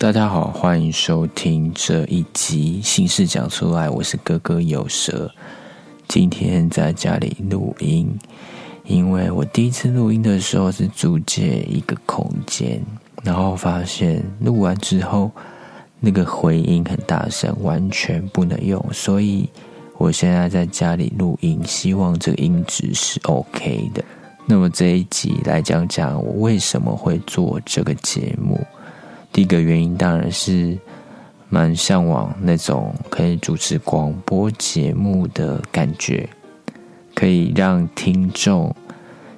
大家好，欢迎收听这一集《心事讲出来》，我是哥哥有蛇。今天在家里录音，因为我第一次录音的时候是租借一个空间，然后发现录完之后那个回音很大声，完全不能用，所以我现在在家里录音，希望这个音质是 OK 的。那么这一集来讲讲我为什么会做这个节目。第一个原因当然是蛮向往那种可以主持广播节目的感觉，可以让听众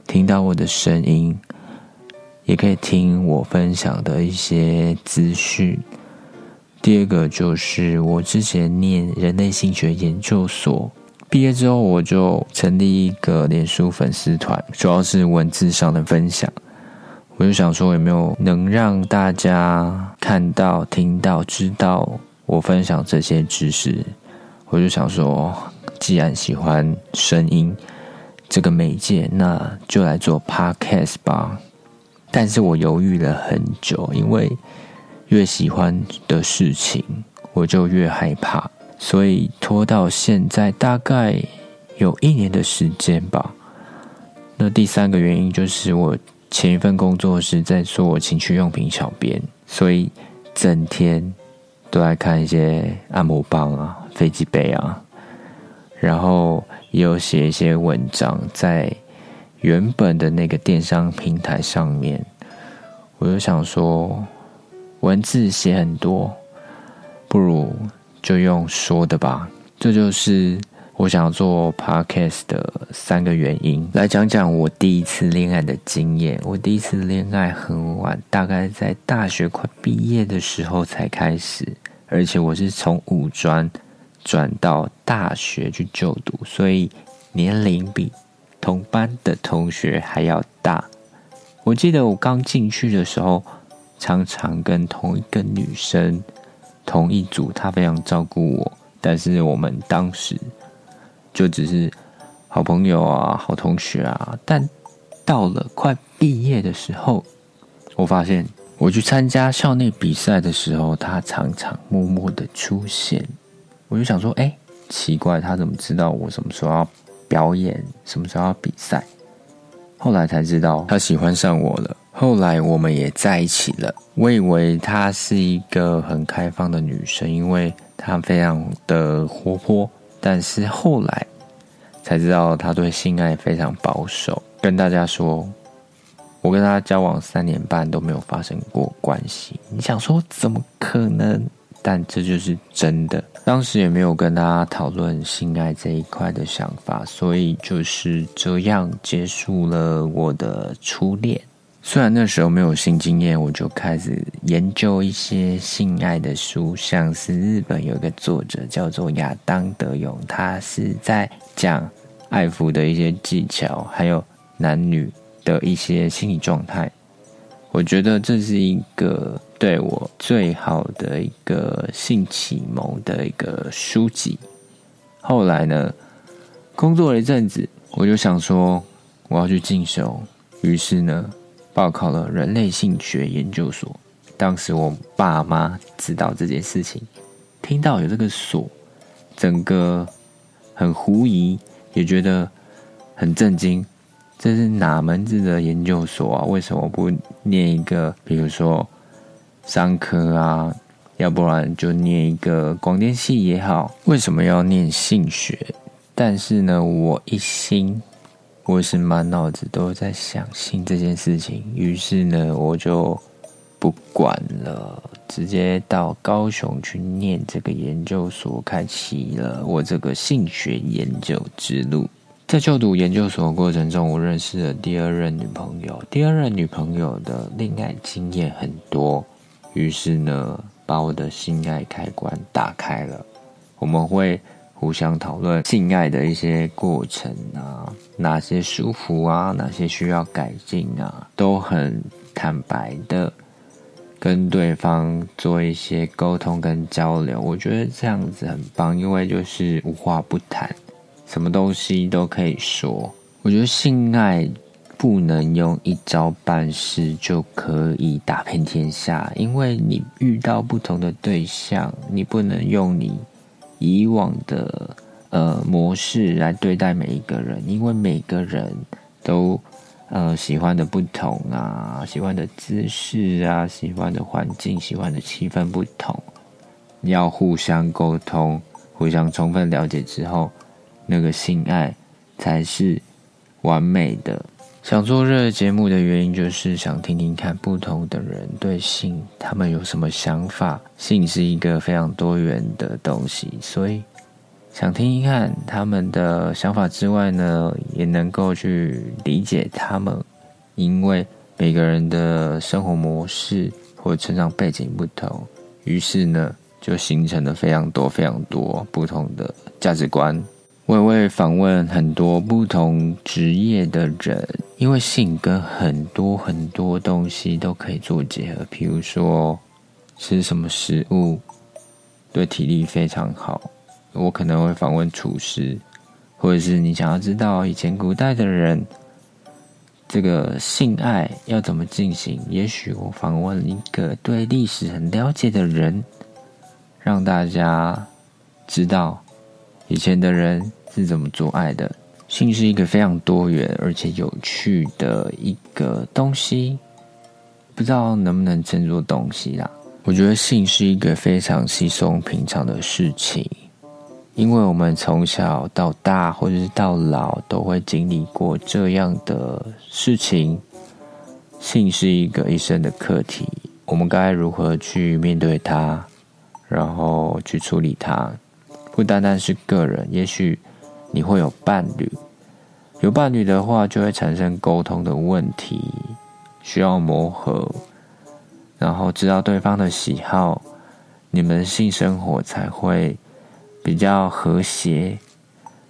听到我的声音，也可以听我分享的一些资讯。第二个就是我之前念人类心学研究所。毕业之后，我就成立一个脸书粉丝团，主要是文字上的分享。我就想说，有没有能让大家看到、听到、知道我分享这些知识？我就想说，既然喜欢声音这个媒介，那就来做 podcast 吧。但是我犹豫了很久，因为越喜欢的事情，我就越害怕。所以拖到现在大概有一年的时间吧。那第三个原因就是我前一份工作是在做情趣用品小编，所以整天都在看一些按摩棒啊、飞机杯啊，然后也有写一些文章在原本的那个电商平台上面。我就想说，文字写很多，不如。就用说的吧，这就是我想要做 podcast 的三个原因。来讲讲我第一次恋爱的经验。我第一次恋爱很晚，大概在大学快毕业的时候才开始，而且我是从五专转到大学去就读，所以年龄比同班的同学还要大。我记得我刚进去的时候，常常跟同一个女生。同一组，她非常照顾我，但是我们当时就只是好朋友啊，好同学啊。但到了快毕业的时候，我发现我去参加校内比赛的时候，他常常默默的出现。我就想说，哎，奇怪，他怎么知道我什么时候要表演，什么时候要比赛？后来才知道，他喜欢上我了。后来我们也在一起了。我以为她是一个很开放的女生，因为她非常的活泼。但是后来才知道，她对性爱非常保守。跟大家说，我跟她交往三年半都没有发生过关系。你想说怎么可能？但这就是真的。当时也没有跟她讨论性爱这一块的想法，所以就是这样结束了我的初恋。虽然那时候没有性经验，我就开始研究一些性爱的书，像是日本有一个作者叫做亚当德勇，他是在讲爱抚的一些技巧，还有男女的一些心理状态。我觉得这是一个对我最好的一个性启蒙的一个书籍。后来呢，工作了一阵子，我就想说我要去进修，于是呢。报考了人类性学研究所。当时我爸妈知道这件事情，听到有这个所，整个很狐疑，也觉得很震惊。这是哪门子的研究所啊？为什么不念一个，比如说商科啊？要不然就念一个广电系也好？为什么要念性学？但是呢，我一心。我是满脑子都在想性这件事情，于是呢，我就不管了，直接到高雄去念这个研究所，开启了我这个性学研究之路。在就读研究所过程中，我认识了第二任女朋友。第二任女朋友的恋爱经验很多，于是呢，把我的性爱开关打开了。我们会。互相讨论性爱的一些过程啊，哪些舒服啊，哪些需要改进啊，都很坦白的跟对方做一些沟通跟交流。我觉得这样子很棒，因为就是无话不谈，什么东西都可以说。我觉得性爱不能用一招半式就可以打遍天下，因为你遇到不同的对象，你不能用你以往的呃模式来对待每一个人，因为每个人都呃喜欢的不同啊，喜欢的姿势啊，喜欢的环境，喜欢的气氛不同，要互相沟通，互相充分了解之后，那个性爱才是完美的。想做这个节目的原因，就是想听听看不同的人对性，他们有什么想法。性是一个非常多元的东西，所以想听听看他们的想法之外呢，也能够去理解他们，因为每个人的生活模式或成长背景不同，于是呢，就形成了非常多、非常多不同的价值观。我也会访问很多不同职业的人，因为性跟很多很多东西都可以做结合。比如说吃什么食物对体力非常好，我可能会访问厨师，或者是你想要知道以前古代的人这个性爱要怎么进行，也许我访问一个对历史很了解的人，让大家知道以前的人。是怎么做爱的？性是一个非常多元而且有趣的一个东西，不知道能不能称作东西啦。我觉得性是一个非常稀松平常的事情，因为我们从小到大或者是到老都会经历过这样的事情。性是一个一生的课题，我们该如何去面对它，然后去处理它？不单单是个人，也许。你会有伴侣，有伴侣的话，就会产生沟通的问题，需要磨合，然后知道对方的喜好，你们性生活才会比较和谐。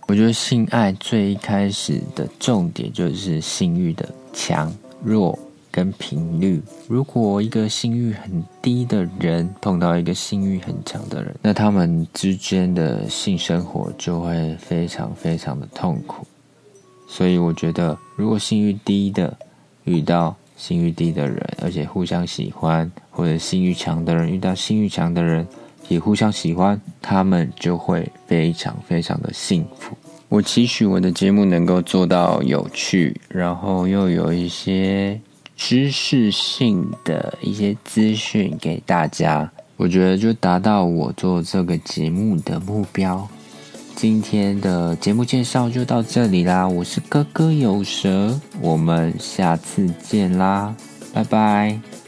我觉得性爱最一开始的重点就是性欲的强弱。跟频率，如果一个性欲很低的人碰到一个性欲很强的人，那他们之间的性生活就会非常非常的痛苦。所以我觉得，如果性欲低的遇到性欲低的人，而且互相喜欢，或者性欲强的人遇到性欲强的人也互相喜欢，他们就会非常非常的幸福。我期许我的节目能够做到有趣，然后又有一些。知识性的一些资讯给大家，我觉得就达到我做这个节目的目标。今天的节目介绍就到这里啦，我是哥哥有蛇，我们下次见啦，拜拜。